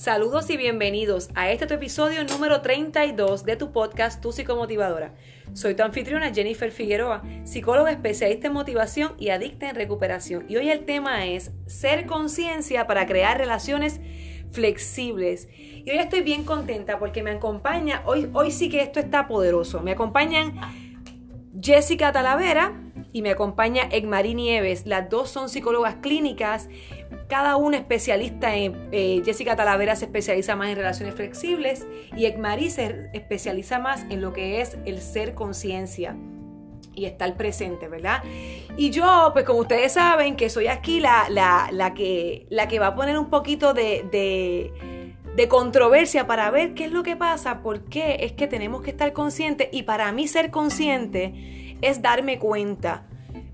Saludos y bienvenidos a este episodio número 32 de tu podcast Tu Psicomotivadora. Soy tu anfitriona Jennifer Figueroa, psicóloga especialista en motivación y adicta en recuperación. Y hoy el tema es ser conciencia para crear relaciones flexibles. Y hoy estoy bien contenta porque me acompaña, hoy, hoy sí que esto está poderoso. Me acompañan Jessica Talavera y me acompaña Egmarí Nieves. Las dos son psicólogas clínicas cada una especialista en, eh, Jessica Talavera se especializa más en relaciones flexibles y Ekmari se especializa más en lo que es el ser conciencia y estar presente, ¿verdad? Y yo, pues como ustedes saben, que soy aquí la, la, que, la que va a poner un poquito de, de, de, controversia para ver qué es lo que pasa, por qué es que tenemos que estar conscientes y para mí ser consciente es darme cuenta.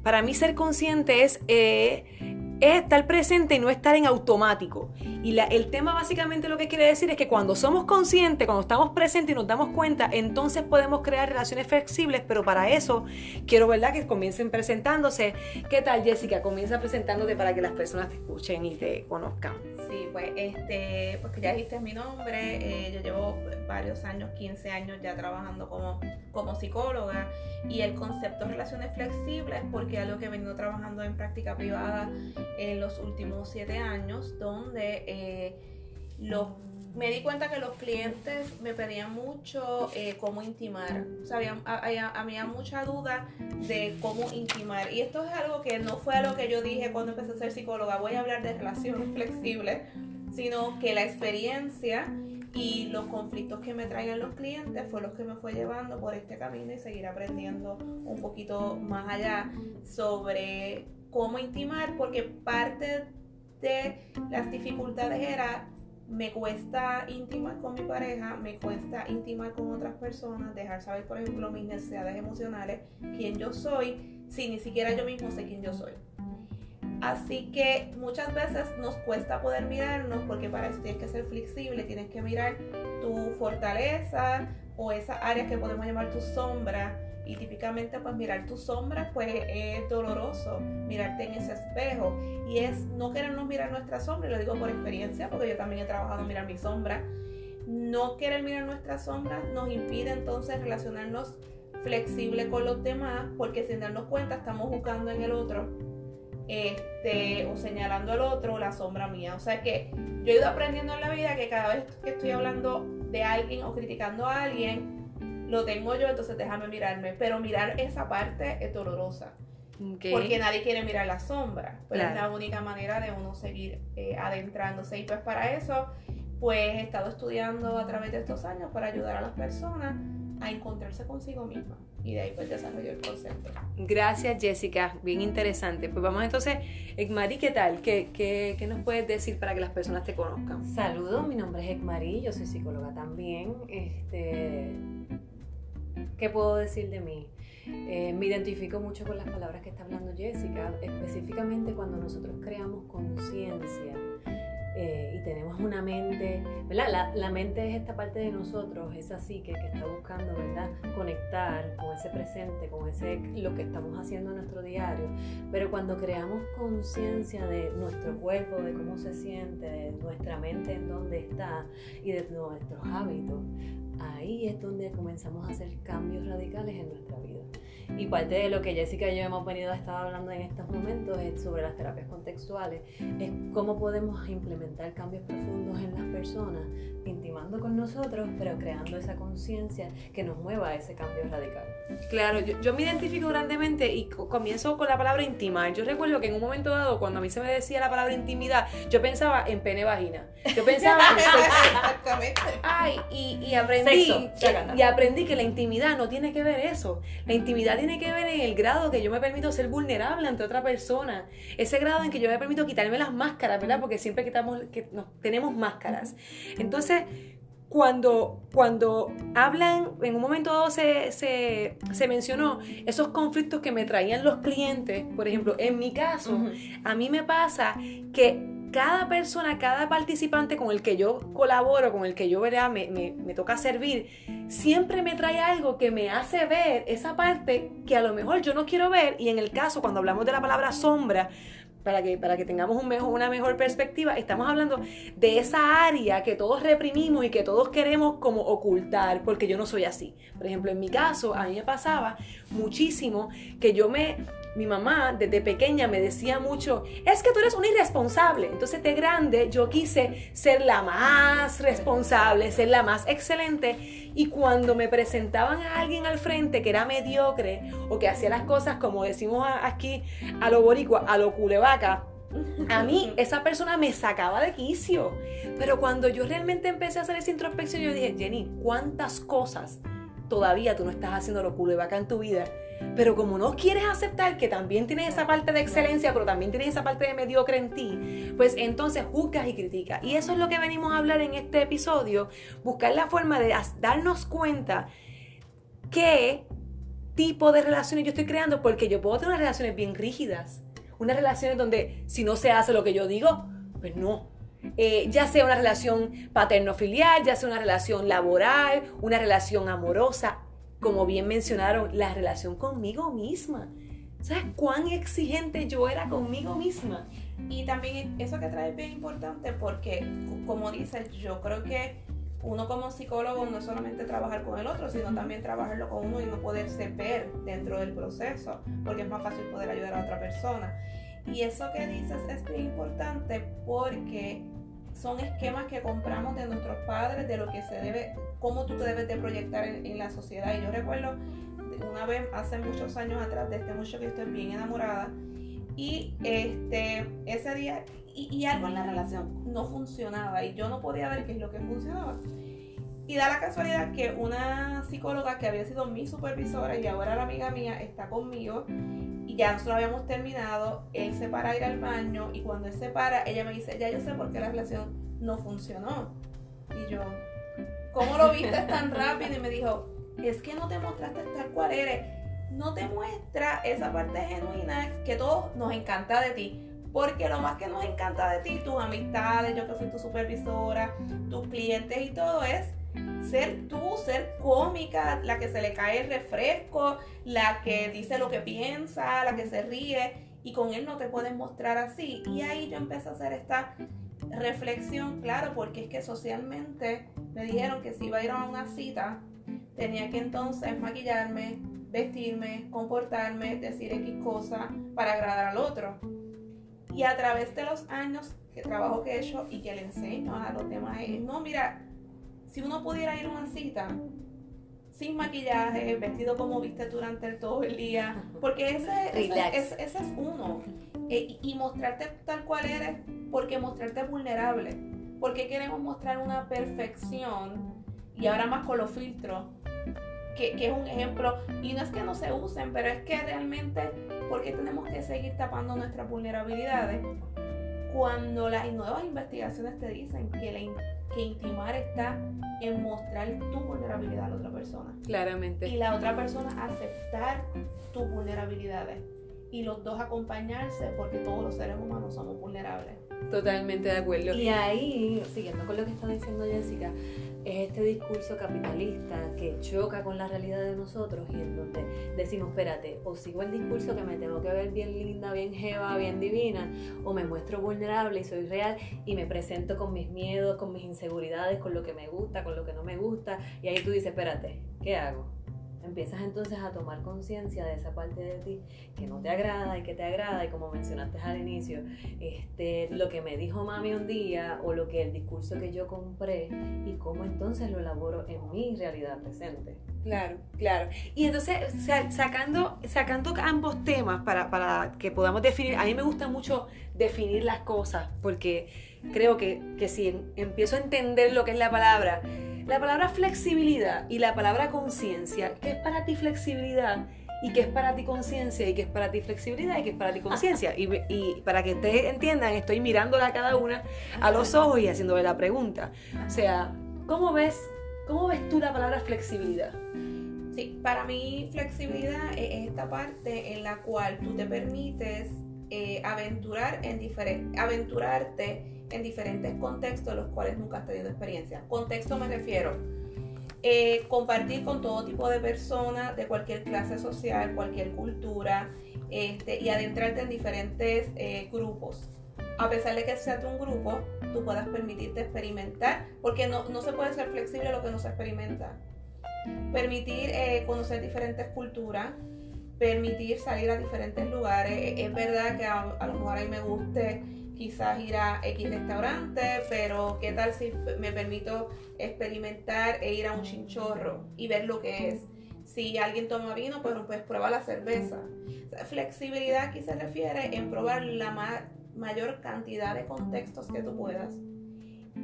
Para mí ser consciente es eh, es estar presente y no estar en automático. Y el tema básicamente lo que quiere decir es que cuando somos conscientes, cuando estamos presentes y nos damos cuenta, entonces podemos crear relaciones flexibles, pero para eso quiero, ¿verdad?, que comiencen presentándose. ¿Qué tal, Jessica? Comienza presentándote para que las personas te escuchen y te conozcan. Sí, pues, este, pues ya dijiste mi nombre, eh, yo llevo varios años, 15 años ya trabajando como, como psicóloga y el concepto de relaciones flexibles, porque es algo que he venido trabajando en práctica privada en los últimos siete años, donde eh, me di cuenta que los clientes me pedían mucho eh, cómo intimar. O sea, había, había, mucha duda de cómo intimar. Y esto es algo que no fue algo que yo dije cuando empecé a ser psicóloga, voy a hablar de relaciones flexibles, sino que la experiencia y los conflictos que me traían los clientes fue los que me fue llevando por este camino y seguir aprendiendo un poquito más allá sobre cómo intimar, porque parte de las dificultades era me cuesta intimar con mi pareja, me cuesta intimar con otras personas, dejar saber, por ejemplo, mis necesidades emocionales, quién yo soy, si ni siquiera yo mismo sé quién yo soy. Así que muchas veces nos cuesta poder mirarnos porque para eso tienes que ser flexible, tienes que mirar tu fortaleza o esa área que podemos llamar tu sombra y típicamente pues mirar tus sombras pues es doloroso, mirarte en ese espejo. Y es no querernos mirar nuestra sombra, y lo digo por experiencia, porque yo también he trabajado en mirar mi sombra. No querer mirar nuestras sombras nos impide entonces relacionarnos flexible con los demás, porque sin darnos cuenta estamos buscando en el otro este, o señalando al otro la sombra mía. O sea que yo he ido aprendiendo en la vida que cada vez que estoy hablando de alguien o criticando a alguien, lo tengo yo, entonces déjame mirarme. Pero mirar esa parte es dolorosa. Porque nadie quiere mirar la sombra. Pero es la única manera de uno seguir eh, adentrándose. Y pues para eso, pues he estado estudiando a través de estos años para ayudar a las personas a encontrarse consigo misma. Y de ahí pues desarrollo el concepto. Gracias Jessica, bien interesante. Pues vamos entonces, Ekmari, ¿qué tal? ¿Qué, qué, qué nos puedes decir para que las personas te conozcan? Saludos, mi nombre es Ekmari, yo soy psicóloga también. Este, ¿Qué puedo decir de mí? Eh, me identifico mucho con las palabras que está hablando Jessica, específicamente cuando nosotros creamos conciencia eh, y tenemos una mente, ¿verdad? La, mente es esta parte de nosotros, es así que, que, está buscando, ¿verdad? Conectar con ese presente, con ese lo que estamos haciendo en nuestro diario. Pero cuando creamos conciencia de nuestro cuerpo, de cómo se siente, de nuestra mente en dónde está y de nuestros hábitos, ahí es donde comenzamos a hacer cambios radicales en nuestra vida. Y parte de lo que Jessica y yo hemos venido a estar hablando en estos momentos es sobre las terapias contextuales, es cómo podemos implementar cambios profundos en las personas, intimando con nosotros, pero creando esa conciencia que nos mueva a ese cambio radical. Claro, yo, me identifico grandemente y comienzo con la palabra intimar. Yo recuerdo que en un momento dado, cuando a mí se me decía la palabra intimidad, yo pensaba en pene vagina. Yo pensaba en Exactamente. Ay, y, y aprendí, y aprendí que la intimidad no tiene que ver eso. La intimidad tiene que ver en el grado que yo me permito ser vulnerable ante otra persona. Ese grado en que yo me permito quitarme las máscaras, ¿verdad? Porque siempre quitamos, que nos, tenemos máscaras. Entonces, cuando, cuando hablan, en un momento dado se, se, se, mencionó esos conflictos que me traían los clientes, por ejemplo, en mi caso, a mí me pasa que cada persona, cada participante con el que yo colaboro, con el que yo ¿verdad? Me, me, toca servir, siempre me trae algo que me hace ver esa parte que a lo mejor yo no quiero ver y en el caso cuando hablamos de la palabra sombra, para que, para que tengamos una mejor perspectiva, estamos hablando de esa área que todos reprimimos y que todos queremos como ocultar, porque yo no soy así. Por ejemplo, en mi caso, a mí me pasaba muchísimo que yo me, mi mamá desde pequeña me decía mucho, es que tú eres un irresponsable. Entonces de grande yo quise ser la más responsable, ser la más excelente. Y cuando me presentaban a alguien al frente que era mediocre o que hacía las cosas como decimos aquí a lo boricua, a lo culevaca, a mí esa persona me sacaba de quicio. Pero cuando yo realmente empecé a hacer esa introspección, yo dije, Jenny, ¿cuántas cosas todavía tú no estás haciendo lo culevaca en tu vida? Pero como no quieres aceptar que también tienes esa parte de excelencia, pero también tienes esa parte de mediocre en ti, pues entonces juzgas y criticas. Y eso es lo que venimos a hablar en este episodio, buscar la forma de darnos cuenta qué tipo de relaciones yo estoy creando, porque yo puedo tener unas relaciones bien rígidas, unas relaciones donde si no se hace lo que yo digo, pues no. Eh, ya sea una relación paterno-filial, ya sea una relación laboral, una relación amorosa, como bien mencionaron, la relación conmigo misma. ¿Sabes cuán exigente yo era conmigo misma? Y también eso que trae es bien importante porque, como dices, yo creo que uno como psicólogo no es solamente trabajar con el otro, sino también trabajarlo con uno y no poderse ver dentro del proceso, porque es más fácil poder ayudar a otra persona. Y eso que dices es bien importante porque son esquemas que compramos de nuestros padres, de lo que se debe, cómo tú te debes de proyectar en, la sociedad. Y yo recuerdo una vez, hace muchos años atrás, de este muchacho que estoy bien enamorada, y este, ese día, y, algo en la relación no funcionaba, y yo no podía ver qué es lo que funcionaba. Y da la casualidad que una psicóloga que había sido mi supervisora y ahora la amiga mía está conmigo y ya nosotros habíamos terminado, él se para a ir al baño y cuando él se para, ella me dice, ya yo sé por qué la relación no funcionó. Y yo, ¿cómo lo viste tan rápido? Y me dijo, es que no te mostraste tal cual eres. No te muestra esa parte genuina que todos nos encanta de ti. Porque lo más que nos encanta de ti, tus amistades, yo que fui tu supervisora, tus clientes y todo es ser tú, ser cómica, la que se le cae el refresco, la que dice lo que piensa, la que se ríe. Y con él no te puedes mostrar así. Y ahí yo empecé a hacer esta reflexión, claro, porque es que socialmente me dijeron que si iba a ir a una cita, tenía que entonces maquillarme, vestirme, comportarme, decir X cosa para agradar al otro. Y a través de los años que trabajo que he hecho y que le enseño a los demás es, no, mira, si uno pudiera ir a una cita sin maquillaje, vestido como viste durante todo el día, porque ese, ese, es uno. Eh, y mostrarte tal cual eres, porque mostrarte vulnerable. Porque queremos mostrar una perfección, y ahora más con los filtros, que, que, es un ejemplo, y no es que no se usen, pero es que realmente, porque tenemos que seguir tapando nuestras vulnerabilidades? Cuando las nuevas investigaciones te dicen que la que intimar está en mostrar tu vulnerabilidad a la otra persona. Claramente. Y la otra persona aceptar tus vulnerabilidades. Y los dos acompañarse porque todos los seres humanos somos vulnerables. Totalmente de acuerdo. Y ahí, siguiendo con lo que está diciendo Jessica, es este discurso capitalista que choca con la realidad de nosotros y en donde decimos, espérate, o sigo el discurso que me tengo que ver bien linda, bien jeva, bien divina, o me muestro vulnerable y soy real y me presento con mis miedos, con mis inseguridades, con lo que me gusta, con lo que no me gusta, y ahí tú dices, espérate, ¿qué hago? Empiezas entonces a tomar conciencia de esa parte de ti que no te agrada y que te agrada y como mencionaste al inicio, este, lo que me dijo mami un día o lo que el discurso que yo compré y cómo entonces lo elaboro en mi realidad presente. Claro, claro. Y entonces sacando, sacando ambos temas para, para que podamos definir, a mí me gusta mucho definir las cosas porque creo que, que si empiezo a entender lo que es la palabra, la palabra flexibilidad y la palabra conciencia, ¿qué es para ti flexibilidad? ¿Y qué es para ti conciencia? ¿Y qué es para ti flexibilidad? ¿Y qué es para ti conciencia? Y, para que ustedes entiendan, estoy mirándola a cada una a los ojos y haciéndole la pregunta. O sea, ¿cómo ves, cómo ves tú la palabra flexibilidad? Sí, para mí flexibilidad es esta parte en la cual tú te permites eh, aventurar en diferente, aventurarte en diferentes contextos los cuales nunca has tenido experiencia. Contexto me refiero eh, compartir con todo tipo de personas de cualquier clase social, cualquier cultura, este, y adentrarte en diferentes eh, grupos. A pesar de que sea un grupo, tú puedas permitirte experimentar, porque no, no se puede ser flexible lo que no se experimenta. Permitir eh, conocer diferentes culturas, permitir salir a diferentes lugares. Es verdad que a, a lo mejor a mí me guste quizás ir a X restaurante, pero ¿qué tal si me permito experimentar e ir a un chinchorro y ver lo que es? Si alguien toma vino, pues, pues prueba la cerveza. flexibilidad aquí se refiere en probar la mayor cantidad de contextos que tú puedas.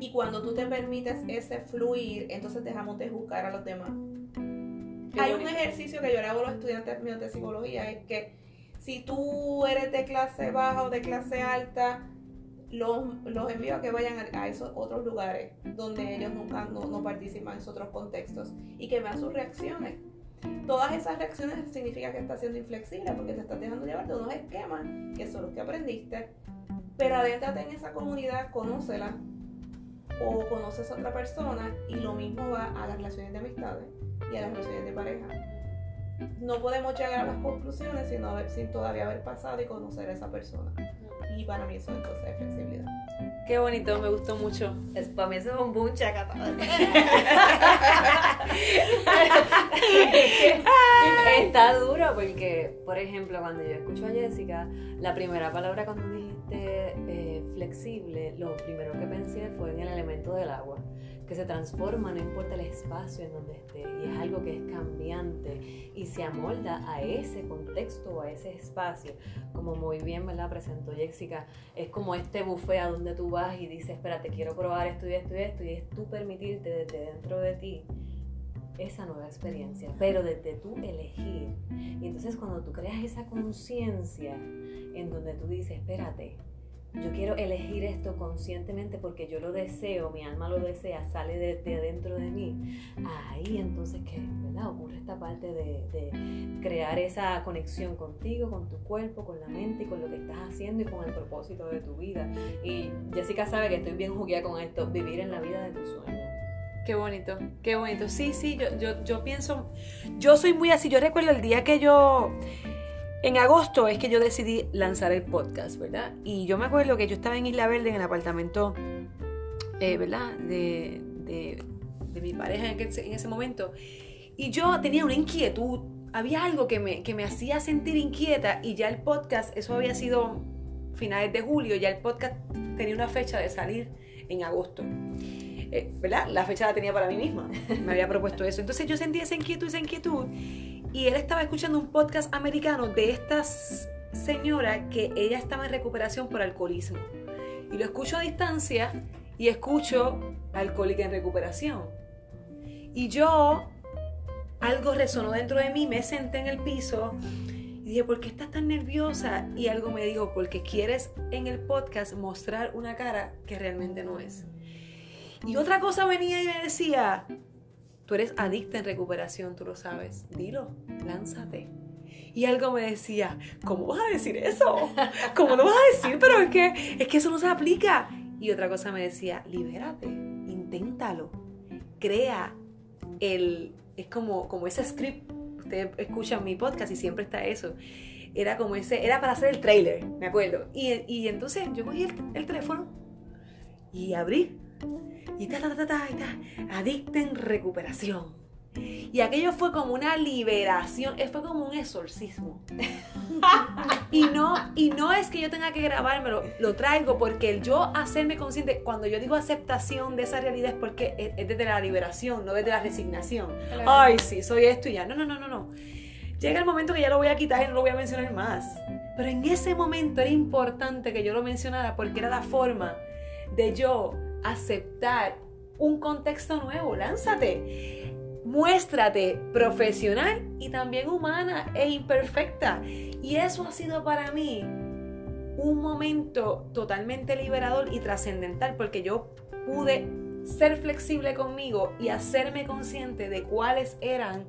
Y cuando tú te permites ese fluir, entonces dejamos de juzgar a los demás. Hay un ejercicio que yo le hago a los estudiantes míos de psicología, es que si tú eres de clase baja o de clase alta, los, los envío a que vayan a, esos otros lugares donde ellos nunca no, participan en esos otros contextos y que vean sus reacciones. Todas esas reacciones significa que estás siendo inflexible porque te estás dejando llevar de unos esquemas que son los que aprendiste. Pero adéntrate en esa comunidad, conócela o conoces a otra persona y lo mismo va a las relaciones de amistades y a las relaciones de pareja. No podemos llegar a las conclusiones sino sin todavía haber pasado y conocer a esa persona y para mí eso entonces es flexibilidad. Qué bonito, me gustó mucho. Es, para mí eso es un boom Está duro porque, por ejemplo, cuando yo escucho a Jessica, la primera palabra cuando dijiste eh, flexible, lo primero que pensé fue en el elemento del agua que se transforma, no importa el espacio en donde esté, y es algo que es cambiante y se amolda a ese contexto o a ese espacio. Como muy bien ¿verdad? presentó Jessica, es como este buffet a donde tú vas y dices, espérate, quiero probar esto y esto y esto, y es tú permitirte desde dentro de ti esa nueva experiencia, pero desde tú elegir. Y entonces cuando tú creas esa conciencia en donde tú dices, espérate, yo quiero elegir esto conscientemente porque yo lo deseo, mi alma lo desea, sale de, dentro de mí. Ahí entonces que ¿verdad? ocurre esta parte de, crear esa conexión contigo, con tu cuerpo, con la mente y con lo que estás haciendo y con el propósito de tu vida. Y Jessica sabe que estoy bien jugueada con esto, vivir en la vida de tus sueños. Qué bonito, qué bonito. Sí, sí, yo, yo, yo pienso, yo soy muy así, yo recuerdo el día que yo en agosto es que yo decidí lanzar el podcast, ¿verdad? Y yo me acuerdo que yo estaba en Isla Verde, en el apartamento, eh, ¿verdad? De, mi pareja en, ese momento. Y yo tenía una inquietud, había algo que me, que me hacía sentir inquieta y ya el podcast, eso había sido finales de julio, ya el podcast tenía una fecha de salir en agosto. Eh, ¿Verdad? La fecha la tenía para mí misma. Me había propuesto eso. Entonces yo sentía esa inquietud, esa inquietud y él estaba escuchando un podcast americano de esta señora que ella estaba en recuperación por alcoholismo. Y lo escucho a distancia y escucho alcohólica en recuperación. Y yo, algo resonó dentro de mí, me senté en el piso y dije, ¿por qué estás tan nerviosa? Y algo me dijo, porque quieres en el podcast mostrar una cara que realmente no es. Y otra cosa venía y me decía, Tú eres adicta en recuperación, tú lo sabes. Dilo, lánzate. Y algo me decía, ¿cómo vas a decir eso? ¿Cómo lo vas a decir? Pero es que, es que eso no se aplica. Y otra cosa me decía, libérate, inténtalo. Crea el, es como, como ese script. Ustedes escuchan mi podcast y siempre está eso. Era como ese, era para hacer el trailer, me acuerdo. Y, y entonces yo cogí el, el teléfono y abrí y ta, ta, ta, ta, ta, adicta en recuperación. Y aquello fue como una liberación, fue como un exorcismo. y, no, y no es que yo tenga que grabármelo, lo traigo porque el yo hacerme consciente, cuando yo digo aceptación de esa realidad es porque es, desde la liberación, no desde la resignación. Ay, sí, soy esto y ya. No, no, no, no, no. Llega el momento que ya lo voy a quitar y no lo voy a mencionar más. Pero en ese momento era importante que yo lo mencionara porque era la forma de yo aceptar un contexto nuevo, lánzate. Muéstrate profesional y también humana e imperfecta. Y eso ha sido para mí un momento totalmente liberador y trascendental porque yo pude ser flexible conmigo y hacerme consciente de cuáles eran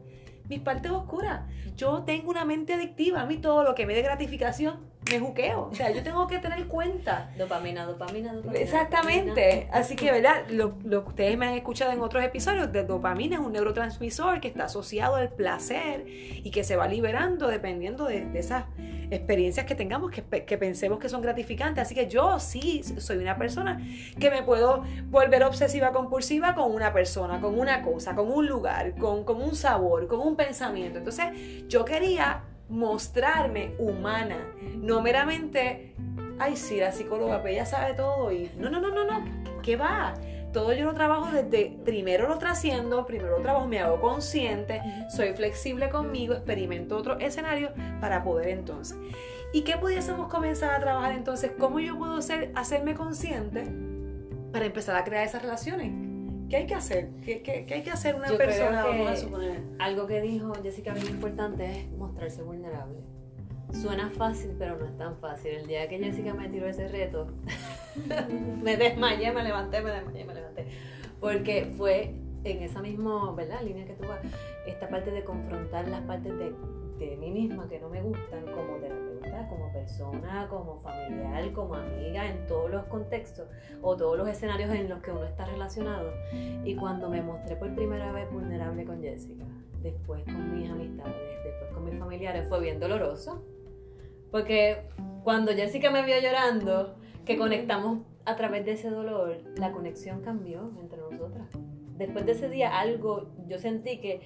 mis partes oscuras. Yo tengo una mente adictiva, a mí todo lo que me dé gratificación me juqueo. O sea, yo tengo que tener cuenta. Dopamina, dopamina, dopamina. Exactamente. Así que, ¿verdad? Lo, lo, que ustedes me han escuchado en otros episodios, de dopamina es un neurotransmisor que está asociado al placer y que se va liberando dependiendo de, esas experiencias que tengamos que, que, pensemos que son gratificantes. Así que yo sí soy una persona que me puedo volver obsesiva compulsiva con una persona, con una cosa, con un lugar, con, con un sabor, con un pensamiento. Entonces yo quería mostrarme humana, no meramente, ay sí, la psicóloga, pues ella sabe todo y no, no, no, no, no, ¿qué va? todo yo lo trabajo desde, primero lo trasciendo, primero lo trabajo, me hago consciente, soy flexible conmigo, experimento otro escenario para poder entonces. ¿Y qué pudiésemos comenzar a trabajar entonces? ¿Cómo yo puedo ser, hacerme consciente para empezar a crear esas relaciones? ¿Qué hay que hacer? ¿Qué, qué, qué hay que hacer una persona? Algo que dijo Jessica bien importante es mostrarse vulnerable. Suena fácil, pero no es tan fácil. El día que Jessica me tiró ese reto, me desmayé, me levanté, me desmayé, me levanté. Porque fue en esa misma ¿verdad? línea que tú vas, esta parte de confrontar las partes de, de mí misma que no me gustan como terapeuta, como persona, como familiar, como amiga, en todos los contextos o todos los escenarios en los que uno está relacionado. Y cuando me mostré por primera vez vulnerable con Jessica, después con mis amistades, después con mis familiares, fue bien doloroso porque cuando Jessica me vio llorando, que conectamos a través de ese dolor, la conexión cambió entre nosotras. Después de ese día, algo, yo sentí que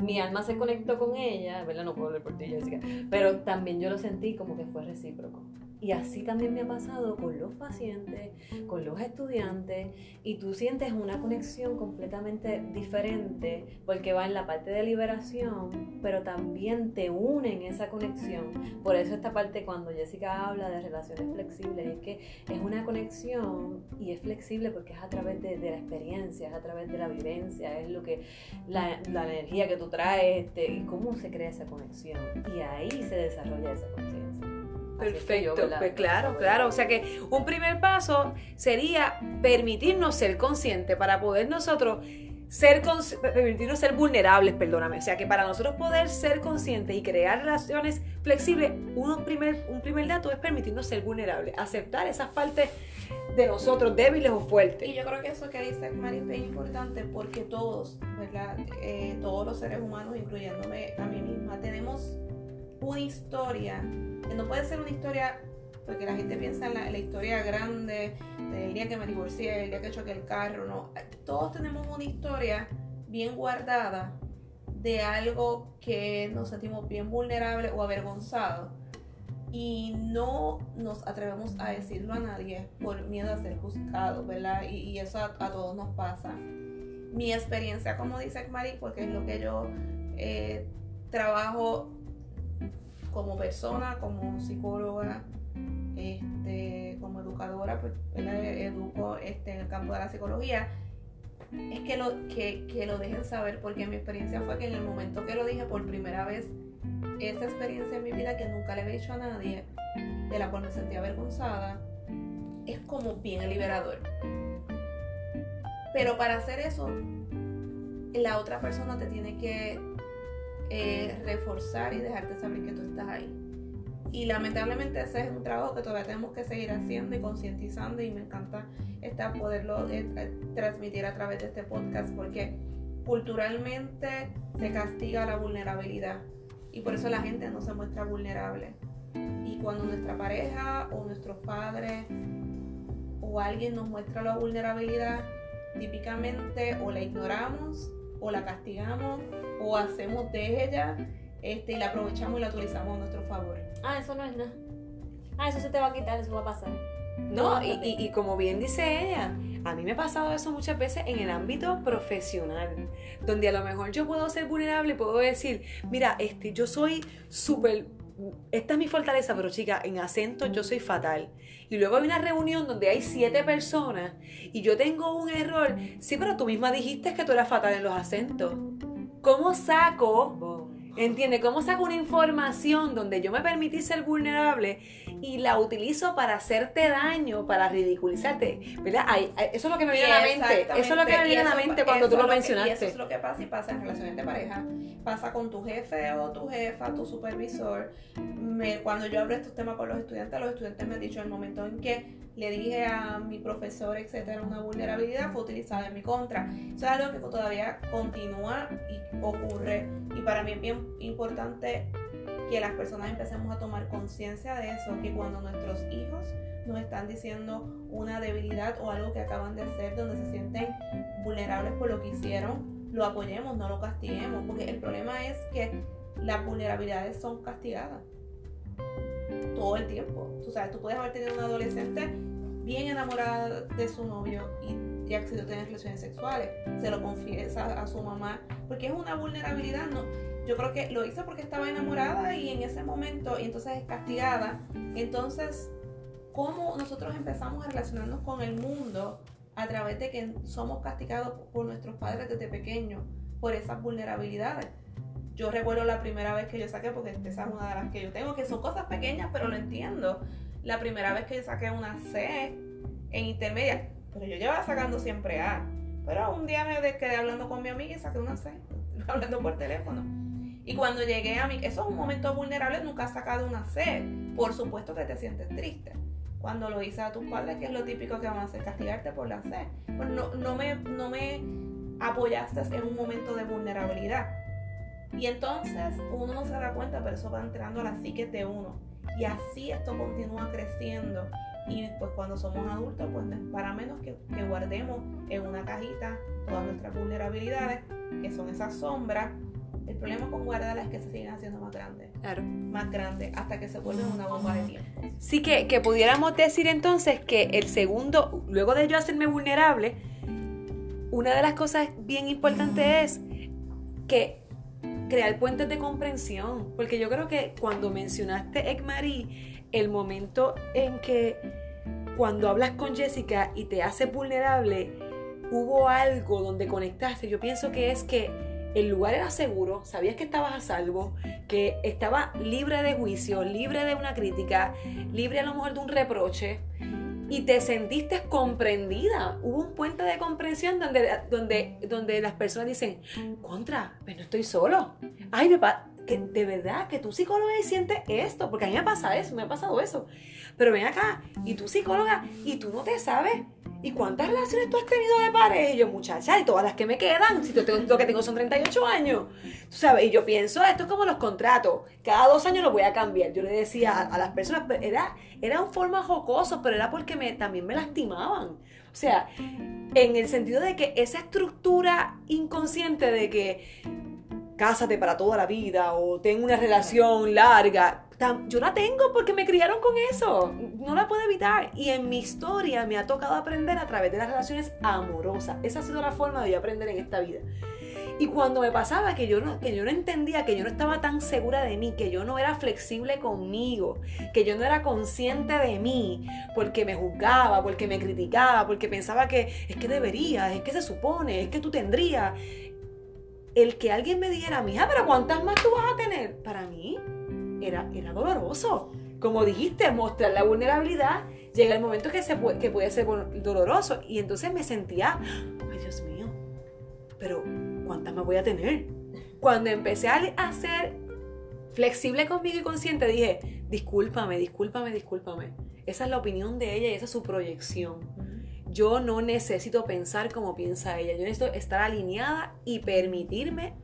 mi alma se conectó con ella, ¿verdad? No puedo hablar por ti, Jessica, pero también yo lo sentí como que fue recíproco. Y así también me ha pasado con los pacientes, con los estudiantes, y tú sientes una conexión completamente diferente porque va en la parte de liberación, pero también te une en esa conexión. Por eso esta parte cuando Jessica habla de relaciones flexibles, es que es una conexión y es flexible porque es a través de, la experiencia, es a través de la vivencia, es lo que la, la energía que tú traes este, y cómo se crea esa conexión. Y ahí se desarrolla esa conciencia. Perfecto, pues claro, claro. O sea que un primer paso sería permitirnos ser conscientes para poder nosotros ser permitirnos ser vulnerables, perdóname. O sea que para nosotros poder ser conscientes y crear relaciones flexibles, uno primer, un primer dato es permitirnos ser vulnerables, aceptar esas partes de nosotros, débiles o fuertes. Y yo creo que eso que dice Maris es importante porque todos, ¿verdad? Eh, todos los seres humanos, incluyéndome a mí misma, tenemos una historia, que no puede ser una historia, porque la gente piensa en la, historia grande, del día que me divorcié, el día que choqué el carro, no. Todos tenemos una historia bien guardada de algo que nos sentimos bien vulnerables o avergonzados y no nos atrevemos a decirlo a nadie por miedo a ser juzgados, ¿verdad? Y, eso a, todos nos pasa. Mi experiencia, como dice Mari, porque es lo que yo eh, trabajo como persona, como psicóloga, este, como educadora, pues educo este, en el campo de la psicología, es que lo, que, que lo dejen saber, porque mi experiencia fue que en el momento que lo dije por primera vez, esa experiencia en mi vida que nunca le había dicho a nadie, de la cual me sentía avergonzada, es como bien liberador. Pero para hacer eso, la otra persona te tiene que eh, reforzar y dejarte saber que tú estás ahí. Y lamentablemente ese es un trabajo que todavía tenemos que seguir haciendo y concientizando y me encanta esta, poderlo eh, eh, transmitir a través de este podcast porque culturalmente se castiga la vulnerabilidad y por eso la gente no se muestra vulnerable. Y cuando nuestra pareja o nuestros padres o alguien nos muestra la vulnerabilidad, típicamente o la ignoramos o la castigamos o hacemos de ella este, y la aprovechamos y la utilizamos a nuestro favor. Ah, eso no es nada. Ah, eso se te va a quitar, eso va a pasar. No, y, y, y, como bien dice ella, a mí me ha pasado eso muchas veces en el ámbito profesional, donde a lo mejor yo puedo ser vulnerable, puedo decir, mira, este, yo soy súper esta es mi fortaleza, pero chica, en acento yo soy fatal. Y luego hay una reunión donde hay siete personas y yo tengo un error. Sí, pero tú misma dijiste que tú eras fatal en los acentos. ¿Cómo saco ¿Entiendes? ¿Cómo saco una información donde yo me permití ser vulnerable y la utilizo para hacerte daño, para ridiculizarte? ¿Verdad? eso es lo que me viene a la mente. Eso es lo que me viene a la mente cuando tú lo mencionaste. y eso es lo que pasa y pasa en relaciones de pareja. Pasa con tu jefe o tu jefa, tu supervisor. cuando yo hablo estos temas con los estudiantes, los estudiantes me han dicho el momento en que le dije a mi profesor, etcétera, una vulnerabilidad fue utilizada en mi contra. Eso es algo que todavía continúa y ocurre. Y para mí es bien importante que las personas empecemos a tomar conciencia de eso, que cuando nuestros hijos nos están diciendo una debilidad o algo que acaban de hacer donde se sienten vulnerables por lo que hicieron, lo apoyemos, no lo castiguemos, porque el problema es que las vulnerabilidades son castigadas todo el tiempo. Tú sabes, tú puedes haber tenido una adolescente bien enamorada de su novio y, y accedió a tener relaciones sexuales, se lo confiesa a su mamá, porque es una vulnerabilidad, ¿no? Yo creo que lo hizo porque estaba enamorada y en ese momento, y entonces es castigada. Entonces, ¿cómo nosotros empezamos a relacionarnos con el mundo a través de que somos castigados por nuestros padres desde pequeños por esas vulnerabilidades? Yo recuerdo la primera vez que yo saqué, porque esa es una de las que yo tengo, que son cosas pequeñas, pero lo entiendo. La primera vez que yo saqué una C en intermedia, pero yo llevaba sacando siempre A. Pero un día me quedé hablando con mi amiga y saqué una C, hablando por teléfono. Y cuando llegué a mí, eso es un momento vulnerable, nunca has sacado una C. Por supuesto que te sientes triste. Cuando lo hice a tus padres, que es lo típico que van a hacer, castigarte por la C. Pues no, no, me, no me apoyaste en un momento de vulnerabilidad. Y entonces uno no se da cuenta, pero eso va entrando a la psique de uno. Y así esto continúa creciendo. Y pues cuando somos adultos, pues para menos que guardemos en una cajita todas nuestras vulnerabilidades, que son esas sombras. El problema con guardarlas es que se siguen haciendo más grandes. Claro. Más grandes, hasta que se vuelven una bomba de tiempo. Sí, que, que pudiéramos decir entonces que el segundo, luego de yo hacerme vulnerable, una de las cosas bien importantes es que crear puentes de comprensión, porque yo creo que cuando mencionaste Ekmarí, el momento en que cuando hablas con Jessica y te hace vulnerable, hubo algo donde conectaste, yo pienso que es que el lugar era seguro, sabías que estabas a salvo, que estaba libre de juicio, libre de una crítica, libre a lo mejor de un reproche y te sentiste comprendida. Hubo un puente de comprensión donde, donde, donde las personas dicen, contra, pero no estoy solo. Ay, me que de verdad que tú psicóloga y sientes esto, porque a mí me pasa eso, me ha pasado eso. Pero ven acá, y tú psicóloga, y tú no te sabes. ¿Y cuántas relaciones tú has tenido de pareja? Y yo, muchacha, y todas las que me quedan, si tengo, lo que tengo son 38 años. Tú sabes, y yo pienso, esto es como los contratos. Cada dos años lo voy a cambiar. Yo le decía a, a las personas, era, era un forma jocoso, pero era porque me, también me lastimaban. O sea, en el sentido de que esa estructura inconsciente de que cásate para toda la vida o tengo una relación larga. Yo la tengo porque me criaron con eso. No la puedo evitar. Y en mi historia me ha tocado aprender a través de las relaciones amorosas. Esa ha sido la forma de yo aprender en esta vida. Y cuando me pasaba que yo, no, que yo no entendía, que yo no estaba tan segura de mí, que yo no era flexible conmigo, que yo no era consciente de mí, porque me juzgaba, porque me criticaba, porque pensaba que es que debería, es que se supone, es que tú tendrías el que alguien me dijera, mija, pero ¿cuántas más tú vas a tener? Para mí era, era doloroso. Como dijiste, mostrar la vulnerabilidad llega el momento que, se puede, que puede ser doloroso. Y entonces me sentía, ay Dios mío, pero ¿cuántas más voy a tener? Cuando empecé a ser flexible conmigo y consciente, dije, discúlpame, discúlpame, discúlpame. Esa es la opinión de ella y esa es su proyección yo no necesito pensar como piensa ella, yo necesito estar alineada y permitirme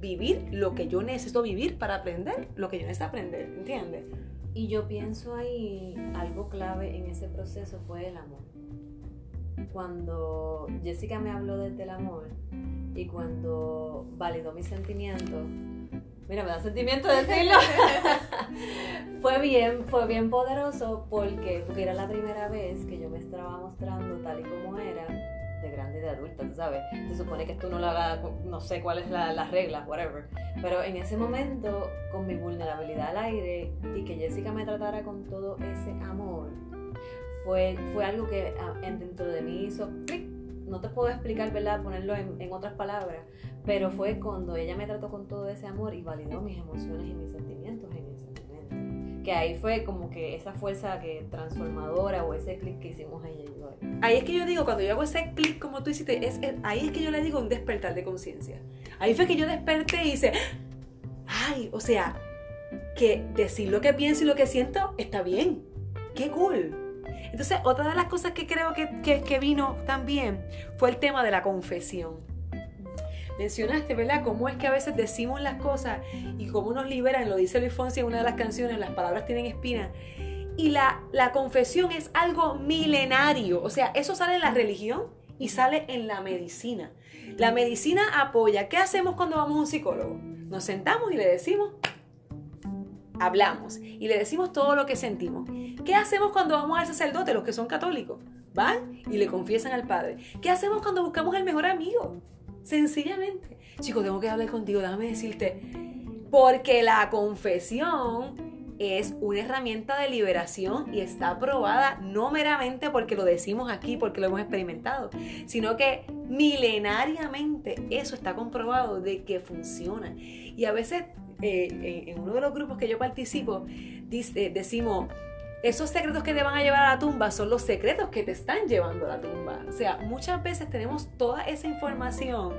vivir lo que yo necesito vivir para aprender lo que yo necesito aprender, ¿entiendes? Y yo pienso ahí algo clave en ese proceso fue el amor. Cuando Jessica me habló desde el amor y cuando validó mis sentimientos, mira, me da sentimiento decirlo. fue bien, fue bien poderoso porque, porque era la primera vez que yo me estaba mostrando tal y como era, de grande y de adulta, tú sabes. Se supone que tú no lo hagas, no sé cuál es la, las reglas, whatever. Pero en ese momento, con mi vulnerabilidad al aire y que Jessica me tratara con todo ese amor, fue, fue algo que ah, dentro de mí hizo clic. No te puedo explicar, ¿verdad? Ponerlo en, en otras palabras, pero fue cuando ella me trató con todo ese amor y validó mis emociones y mis sentimientos. Que ahí fue como que esa fuerza que transformadora o ese clic que hicimos ella y yo. Ahí es que yo digo, cuando yo hago ese clic como tú hiciste, es, ahí es que yo le digo un despertar de conciencia. Ahí fue que yo desperté y hice, ay, o sea, que decir lo que pienso y lo que siento está bien. Qué cool. Entonces, otra de las cosas que creo que, que, vino también fue el tema de la confesión mencionaste, ¿verdad? Cómo es que a veces decimos las cosas y cómo nos liberan, lo dice Luis Fonsi en una de las canciones, las palabras tienen espina. Y la, la confesión es algo milenario, o sea, eso sale en la religión y sale en la medicina. La medicina apoya. ¿Qué hacemos cuando vamos a un psicólogo? Nos sentamos y le decimos, hablamos y le decimos todo lo que sentimos. ¿Qué hacemos cuando vamos al sacerdote, los que son católicos? Van y le confiesan al Padre. ¿Qué hacemos cuando buscamos el mejor amigo? Sencillamente. Chicos, tengo que hablar contigo, déjame decirte. Porque la confesión es una herramienta de liberación y está aprobada no meramente porque lo decimos aquí, porque lo hemos experimentado, sino que milenariamente eso está comprobado de que funciona. Y a veces eh, en uno de los grupos que yo participo decimos, esos secretos que te van a llevar a la tumba son los secretos que te están llevando a la tumba. O sea, muchas veces tenemos toda esa información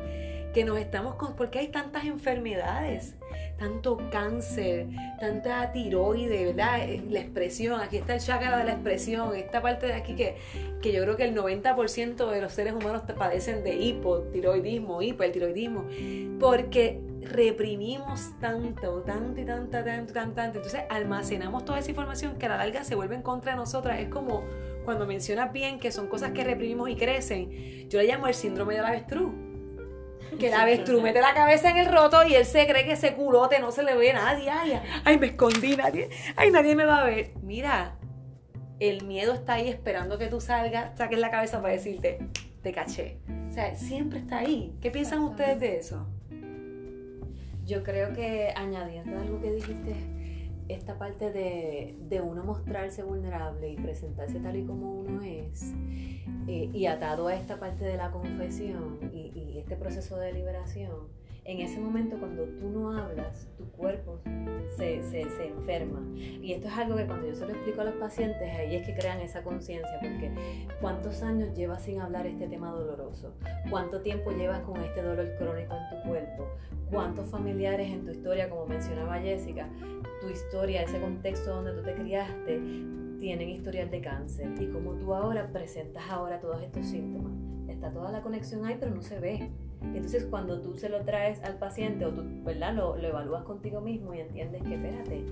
que nos estamos con, porque hay tantas enfermedades, tanto cáncer, tanta tiroide, ¿verdad? Eh, la expresión, aquí está el chakra de la expresión, esta parte de aquí que, que yo creo que el 90% de los seres humanos padecen de hipotiroidismo, hipertiroidismo, porque reprimimos tanto, tanto y tanto, tanto, tanto, tanto. Entonces almacenamos toda esa información que a la larga se vuelve en contra de nosotras. Es como cuando mencionas bien que son cosas que reprimimos y crecen. Yo le llamo el síndrome de la avestruz que la avestruz mete la cabeza en el roto y él se cree que ese culote no se le ve a nadie. Ay, me escondí, nadie, ay, nadie me va a ver. Mira, el miedo está ahí esperando que tú salgas, saques la cabeza para decirte, te caché. O sea, siempre está ahí. ¿Qué piensan ustedes de eso? Yo creo que añadiendo algo que dijiste, esta parte de, de, uno mostrarse vulnerable y presentarse tal y como uno es, eh, y atado a esta parte de la confesión y, y, este proceso de liberación, en ese momento cuando tú no hablas, tu cuerpo se, se, se, enferma. Y esto es algo que cuando yo se lo explico a los pacientes, ahí es que crean esa conciencia, porque ¿cuántos años llevas sin hablar este tema doloroso? ¿Cuánto tiempo llevas con este dolor crónico en tu cuerpo? ¿Cuántos familiares en tu historia, como mencionaba Jessica, tu historia, ese contexto donde tú te criaste, tienen historial de cáncer? Y como tú ahora presentas ahora todos estos síntomas. Está toda la conexión ahí, pero no se ve. Entonces cuando tú se lo traes al paciente o tú ¿verdad? Lo, lo, evalúas contigo mismo y entiendes que, espérate,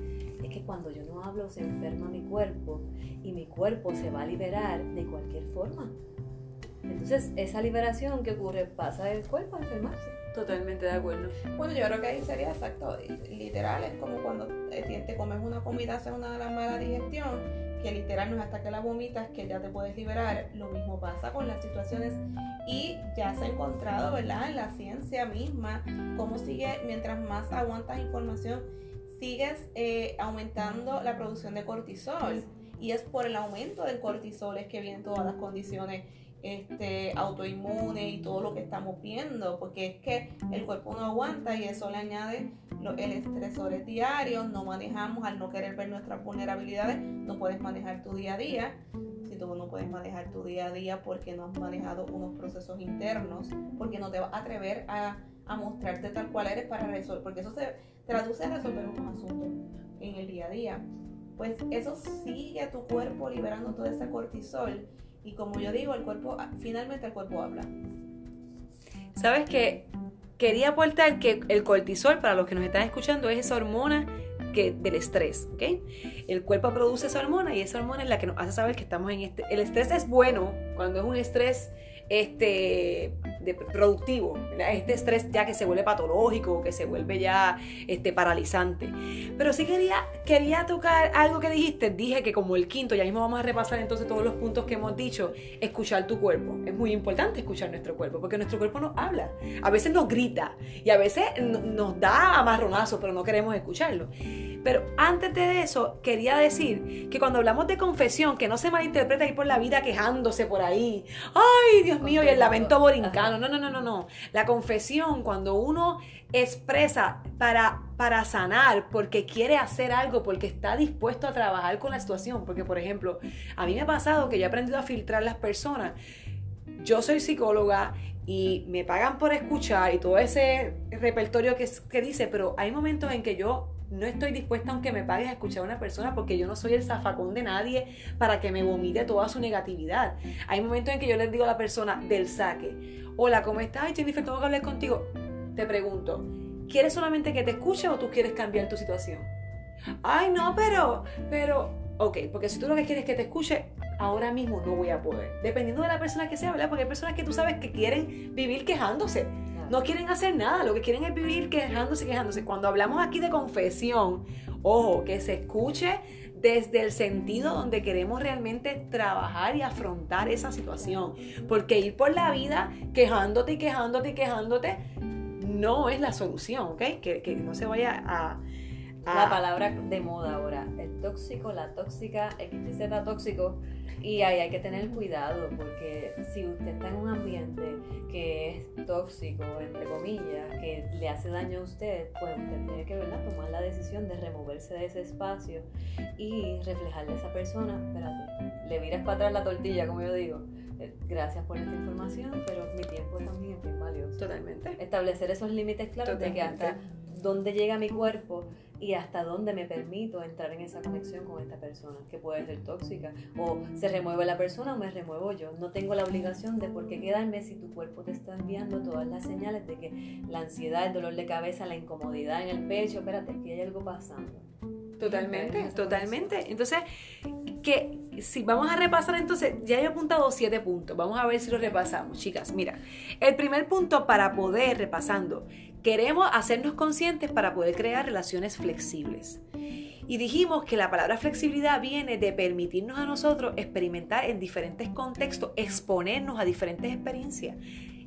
es que cuando yo no hablo se enferma mi cuerpo y mi cuerpo se va a liberar de cualquier forma. Entonces esa liberación que ocurre pasa del cuerpo a enfermarse. Totalmente de acuerdo. Bueno, yo creo que ahí sería exacto, literal, es como cuando te comes una comida, hace una malas digestión, que literal no es hasta que la vomitas que ya te puedes liberar. Lo mismo pasa con las situaciones y ya se ha encontrado, ¿verdad? En la ciencia misma, cómo sigue, mientras más aguantas información, sigues eh, aumentando la producción de cortisol. Y es por el aumento del cortisol es que vienen todas las condiciones este, autoinmune y todo lo que estamos viendo, porque es que el cuerpo no aguanta y eso le añade los, el estresores diarios, no manejamos al no querer ver nuestras vulnerabilidades, no puedes manejar tu día a día. Si tú no puedes manejar tu día a día porque no has manejado unos procesos internos, porque no te vas a atrever a, mostrarte tal cual eres para resolver, porque eso se traduce a resolver unos asuntos en el día a día. Pues eso sigue a tu cuerpo liberando todo ese cortisol y como yo digo, el cuerpo, finalmente el cuerpo habla. ¿Sabes qué? Quería aportar que el cortisol, para los que nos están escuchando, es esa hormona que, del estrés, ¿ok? El cuerpo produce esa hormona y esa hormona es la que nos hace saber que estamos en este... El estrés es bueno cuando es un estrés este, de productivo, este estrés ya que se vuelve patológico, que se vuelve ya este, paralizante. Pero sí quería, quería tocar algo que dijiste, dije que como el quinto, ya mismo vamos a repasar entonces todos los puntos que hemos dicho, escuchar tu cuerpo. Es muy importante escuchar nuestro cuerpo, porque nuestro cuerpo nos habla, a veces nos grita y a veces nos da amarronazo, pero no queremos escucharlo. Pero antes de eso, quería decir que cuando hablamos de confesión, que no se malinterpreta ir por la vida quejándose por ahí, ay Dios mío, y el lamento borincano, no, no, no, no, no. La confesión, cuando uno expresa para, para sanar, porque quiere hacer algo, porque está dispuesto a trabajar con la situación, porque por ejemplo, a mí me ha pasado que yo he aprendido a filtrar las personas. Yo soy psicóloga y me pagan por escuchar y todo ese repertorio que, que dice, pero hay momentos en que yo no estoy dispuesta, aunque me pagues, a escuchar a una persona porque yo no soy el zafacón de nadie para que me vomite toda su negatividad. Hay momentos en que yo les digo a la persona del saque, hola, ¿cómo estás? Jennifer, tengo que hablar contigo. te pregunto, ¿quieres solamente que te escuche o tú quieres cambiar tu situación? Ay, no, pero, pero, ok, porque si tú lo que quieres es que te escuche, ahora mismo no voy a poder. Dependiendo de la persona que sea, ¿verdad? Porque hay personas que tú sabes que quieren vivir quejándose. No quieren hacer nada, lo que quieren es vivir quejándose, quejándose. Cuando hablamos aquí de confesión, ojo, que se escuche desde el sentido donde queremos realmente trabajar y afrontar esa situación. Porque ir por la vida quejándote y quejándote y quejándote no es la solución, ¿ok? Que, que no se vaya a, La palabra de moda ahora, el tóxico, la tóxica, XZ tóxico, y ahí hay que tener cuidado porque si usted está en un ambiente que es tóxico, entre comillas, que le hace daño a usted, pues usted tiene que ¿verdad? tomar la decisión de removerse de ese espacio y reflejarle a esa persona, espérate, le viras para atrás la tortilla, como yo digo. Eh, gracias por esta información, pero mi tiempo también es bien valioso. Totalmente. Establecer esos límites claros de que hasta dónde llega mi cuerpo y hasta dónde me permito entrar en esa conexión con esta persona, que puede ser tóxica, o se remueve la persona o me remuevo yo. No tengo la obligación de por qué quedarme si tu cuerpo te está enviando todas las señales de que la ansiedad, el dolor de cabeza, la incomodidad en el pecho, espérate, que hay algo pasando. Totalmente, totalmente. Entonces, que si vamos a repasar entonces, ya he apuntado siete puntos, vamos a ver si los repasamos, chicas. Mira, el primer punto para poder, repasando, queremos hacernos conscientes para poder crear relaciones flexibles. Y dijimos que la palabra flexibilidad viene de permitirnos a nosotros experimentar en diferentes contextos, exponernos a diferentes experiencias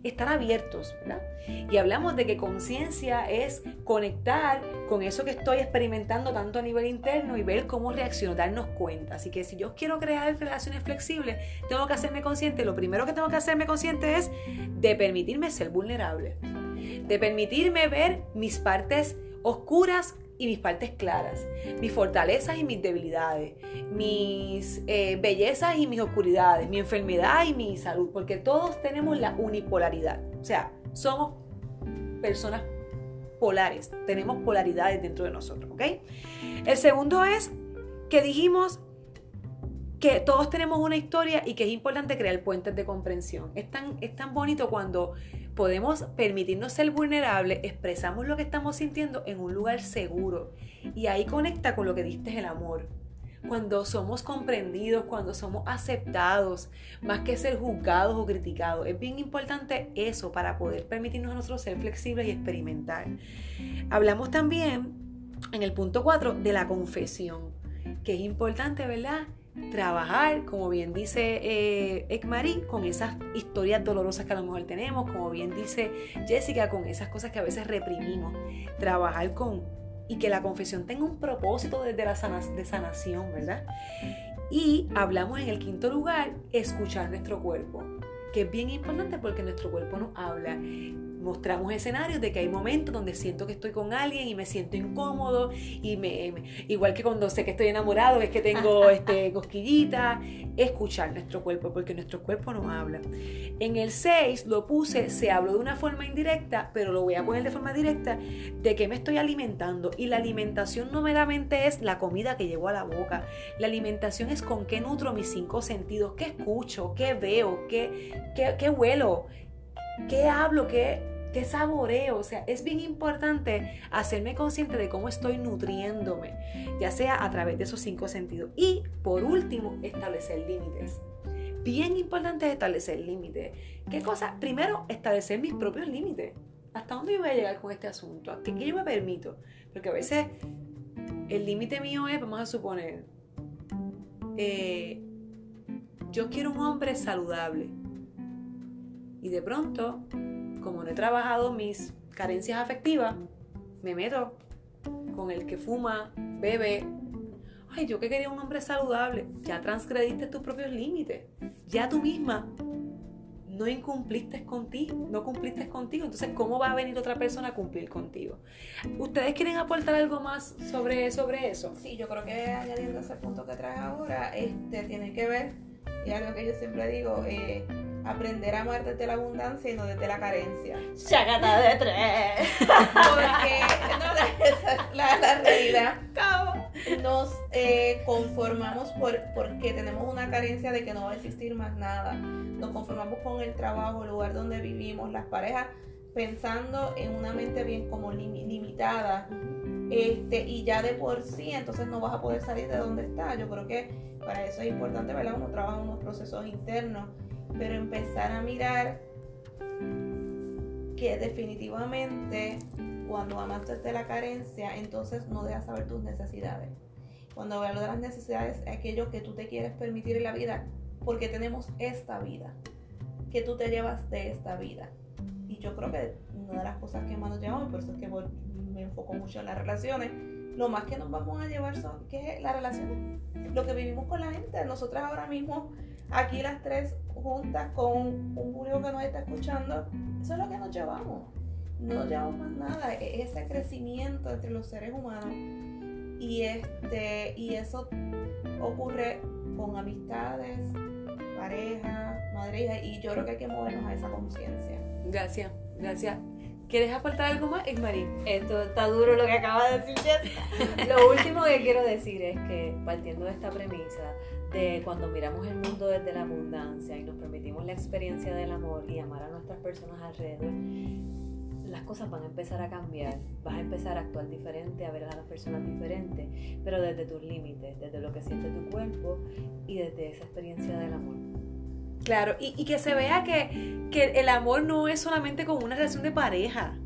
estar abiertos, ¿verdad? Y hablamos de que conciencia es conectar con eso que estoy experimentando tanto a nivel interno y ver cómo reacciono, darnos cuenta. Así que si yo quiero crear relaciones flexibles, tengo que hacerme consciente. Lo primero que tengo que hacerme consciente es de permitirme ser vulnerable, de permitirme ver mis partes oscuras y mis partes claras, mis fortalezas y mis debilidades, mis eh, bellezas y mis oscuridades, mi enfermedad y mi salud, porque todos tenemos la unipolaridad. O sea, somos personas polares, tenemos polaridades dentro de nosotros, ¿ok? El segundo es que dijimos que todos tenemos una historia y que es importante crear puentes de comprensión. Es tan, es tan bonito cuando podemos permitirnos ser vulnerables, expresamos lo que estamos sintiendo en un lugar seguro. Y ahí conecta con lo que diste el amor. Cuando somos comprendidos, cuando somos aceptados, más que ser juzgados o criticados. Es bien importante eso para poder permitirnos a nosotros ser flexibles y experimentar. Hablamos también en el punto 4 de la confesión, que es importante, ¿verdad? Trabajar, como bien dice eh, con esas historias dolorosas que a lo mejor tenemos, como bien dice Jessica, con esas cosas que a veces reprimimos. Trabajar con y que la confesión tenga un propósito desde la de sanación, ¿verdad? Y hablamos en el quinto lugar, escuchar nuestro cuerpo, que es bien importante porque nuestro cuerpo nos habla mostramos escenarios de que hay momentos donde siento que estoy con alguien y me siento incómodo y me, igual que cuando sé que estoy enamorado es que tengo este cosquillita escuchar nuestro cuerpo porque nuestro cuerpo no habla. En el 6 lo puse se habló de una forma indirecta pero lo voy a poner de forma directa de que me estoy alimentando y la alimentación no meramente es la comida que llevo a la boca. La alimentación es con qué nutro mis cinco sentidos qué escucho qué veo qué, qué, qué huelo qué hablo qué qué saboreo. O sea, es bien importante hacerme consciente de cómo estoy nutriéndome, ya sea a través de esos cinco sentidos. Y por último, establecer límites. Bien importante establecer límites. ¿Qué cosa? Primero, establecer mis propios límites. ¿Hasta dónde yo voy a llegar con este asunto? ¿Qué, qué yo me permito? Porque a veces el límite mío es, vamos a suponer, eh, yo quiero un hombre saludable. Y de pronto como no he trabajado mis carencias afectivas, me meto con el que fuma, bebe. Ay, yo que quería un hombre saludable. Ya transgrediste tus propios límites. Ya tú misma no incumpliste contigo, no cumpliste contigo. Entonces, ¿cómo va a venir otra persona a cumplir contigo? ¿Ustedes quieren aportar algo más sobre, sobre eso? Sí, yo creo que añadiendo ese punto que traes ahora, este tiene que ver, y algo que yo siempre digo, eh, aprender a amar desde la abundancia y no desde la carencia. Chacata de tres. Porque no, esa es la, realidad. Nos eh, conformamos por, porque tenemos una carencia de que no va a existir más nada. Nos conformamos con el trabajo, el lugar donde vivimos, las parejas pensando en una mente bien como limitada este, y ya de por sí entonces no vas a poder salir de donde estás. Yo creo que para eso es importante, ¿verdad? Uno trabaja en unos procesos internos, pero empezar a mirar que definitivamente cuando amas de la carencia, entonces no dejas saber tus necesidades. Cuando hablo de las necesidades, es aquello que tú te quieres permitir en la vida, porque tenemos esta vida, que tú te llevas de esta vida. Y yo creo que una de las cosas que más nos llevamos, por eso es que me enfoco mucho en las relaciones, lo más que nos vamos a llevar son, ¿qué es las relaciones? Lo que vivimos con la gente. Nosotras ahora mismo, aquí las tres juntas con un público que nos está escuchando, eso es lo que nos llevamos. No nos llevamos más nada, es ese crecimiento entre los seres humanos y, este, y eso ocurre con amistades, pareja, madre hija, y yo creo que hay que movernos a esa conciencia. Gracias, gracias. ¿Quieres aportar algo más, Marín? Esto está duro lo que acaba de decir Jessica. lo último que quiero decir es que partiendo de esta premisa de cuando miramos el mundo desde la abundancia y nos permitimos la experiencia del amor y amar a nuestras personas alrededor, las cosas van a empezar a cambiar, vas a empezar a actuar diferente, a ver a las personas diferentes, pero desde tus límites, desde lo que siente tu cuerpo y desde esa experiencia del amor. Claro, y, que se vea que, que el amor no es solamente como una relación de pareja.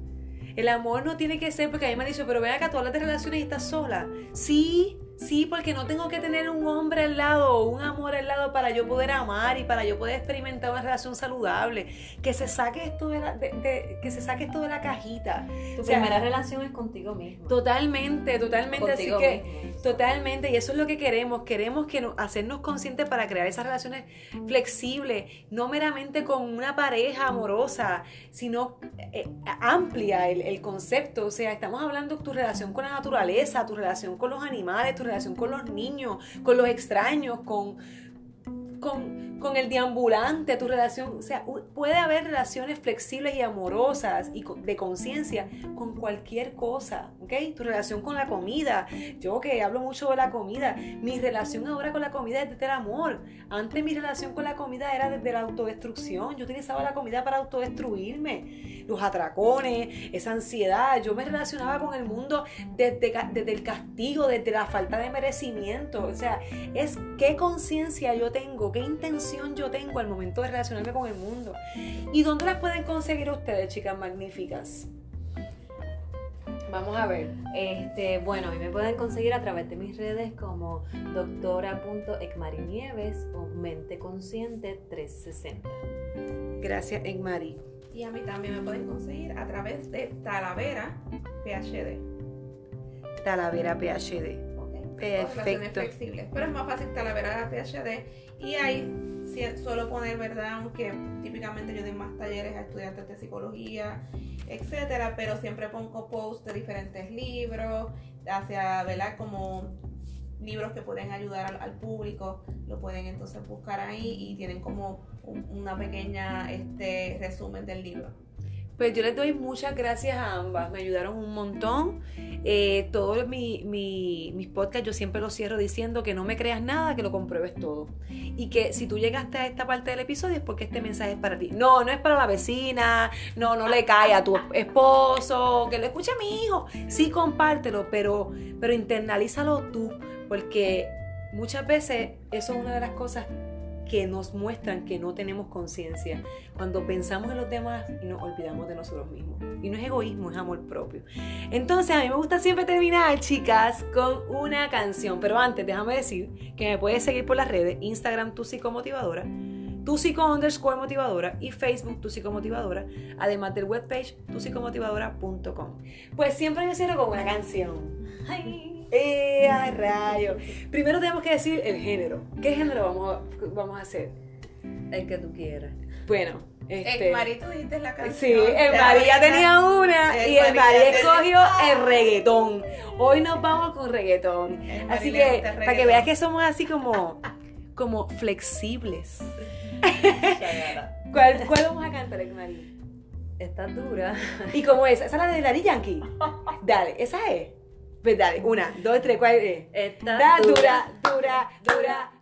El amor no tiene que ser, porque a mí me han dicho, pero vea que tú hablas de relaciones y estás sola. Sí, Sí, porque no tengo que tener un hombre al lado o un amor al lado para yo poder amar y para yo poder experimentar una relación saludable. Que se saque esto de la, que se saque esto de la cajita. Tu primera relación es contigo mismo. Totalmente, totalmente. así que, totalmente. Y eso es lo que queremos. Queremos que hacernos conscientes para crear esas relaciones flexibles, no meramente con una pareja amorosa, sino eh, amplia el, el concepto. O sea, estamos hablando de tu relación con la naturaleza, tu relación con los animales, tu relación con los niños, con los extraños, con, con, el deambulante, tu relación, o sea, puede haber relaciones flexibles y amorosas y de conciencia con cualquier cosa, ¿ok? Tu relación con la comida, yo que hablo mucho de la comida, mi relación ahora con la comida es desde el amor. Antes mi relación con la comida era desde la autodestrucción, yo utilizaba la comida para autodestruirme, los atracones, esa ansiedad, yo me relacionaba con el mundo desde, desde el castigo, desde la falta de merecimiento, o sea, es qué conciencia yo tengo, qué intención yo tengo al momento de relacionarme con el mundo. ¿Y dónde las pueden conseguir ustedes, chicas magníficas? Vamos a ver. Este, bueno, a mí me pueden conseguir a través de mis redes como doctora.ecmarinieves o Mente Consciente 360. Gracias, Ecmari. Y a mí también me pueden conseguir a través de Talavera PhD. Talavera PhD. Perfecto. flexibles. Pero es más fácil Talavera PhD. Y ahí suelo poner, ¿verdad? Aunque típicamente yo doy más talleres a estudiantes de psicología, etcétera, pero siempre pongo posts de diferentes libros, hacia, ¿verdad? Como libros que pueden ayudar al, público, lo pueden entonces buscar ahí y tienen como una pequeña este, resumen del libro. Pues yo les doy muchas gracias a ambas, me ayudaron un montón. Eh, todos mis podcasts yo siempre los cierro diciendo que no me creas nada, que lo compruebes todo. Y que si tú llegaste a esta parte del episodio es porque este mensaje es para ti. No, no es para la vecina, no, no le cae a tu esposo, que lo escuche a mi hijo. Sí, compártelo, pero, pero internalízalo tú, porque muchas veces eso es una de las cosas que nos muestran que no tenemos conciencia cuando pensamos en los demás y nos olvidamos de nosotros mismos. Y no es egoísmo, es amor propio. Entonces a mí me gusta siempre terminar, chicas, con una canción. Pero antes, déjame decir que me puedes seguir por las redes, Instagram tu psicomotivadora, tu psico underscore motivadora y Facebook tu psicomotivadora, además del webpage psicomotivadora.com. Pues siempre me cierro con una canción. ¡Eh, a rayo! Primero tenemos que decir el género. ¿Qué género vamos a, vamos a hacer? El que tú quieras. Bueno, este... El tú dijiste la canción. Sí, el María tenía una y el María escogió el reggaetón. Hoy nos vamos con reggaetón. Así que, para que veas que somos así como, como flexibles. ¿Cuál, ¿Cuál, vamos a cantar, María? Está dura. ¿Y cómo es? ¿Esa es la de Daddy Yankee? Dale, esa es. Pues dale, una, dos, tres, cuatro. Está dura, dura, dura,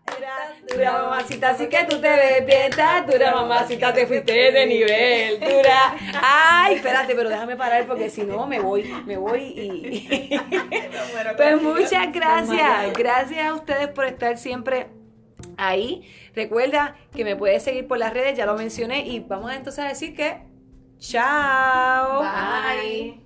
dura mamacita, así que tú te ves bien, dura mamacita, te fuiste de nivel, dura. Ay, espérate, pero déjame parar porque si no me voy, me voy y... Pues muchas gracias, gracias a ustedes por estar siempre ahí. Recuerda que me puedes seguir por las redes, ya lo mencioné, y vamos entonces a decir que chao. Bye.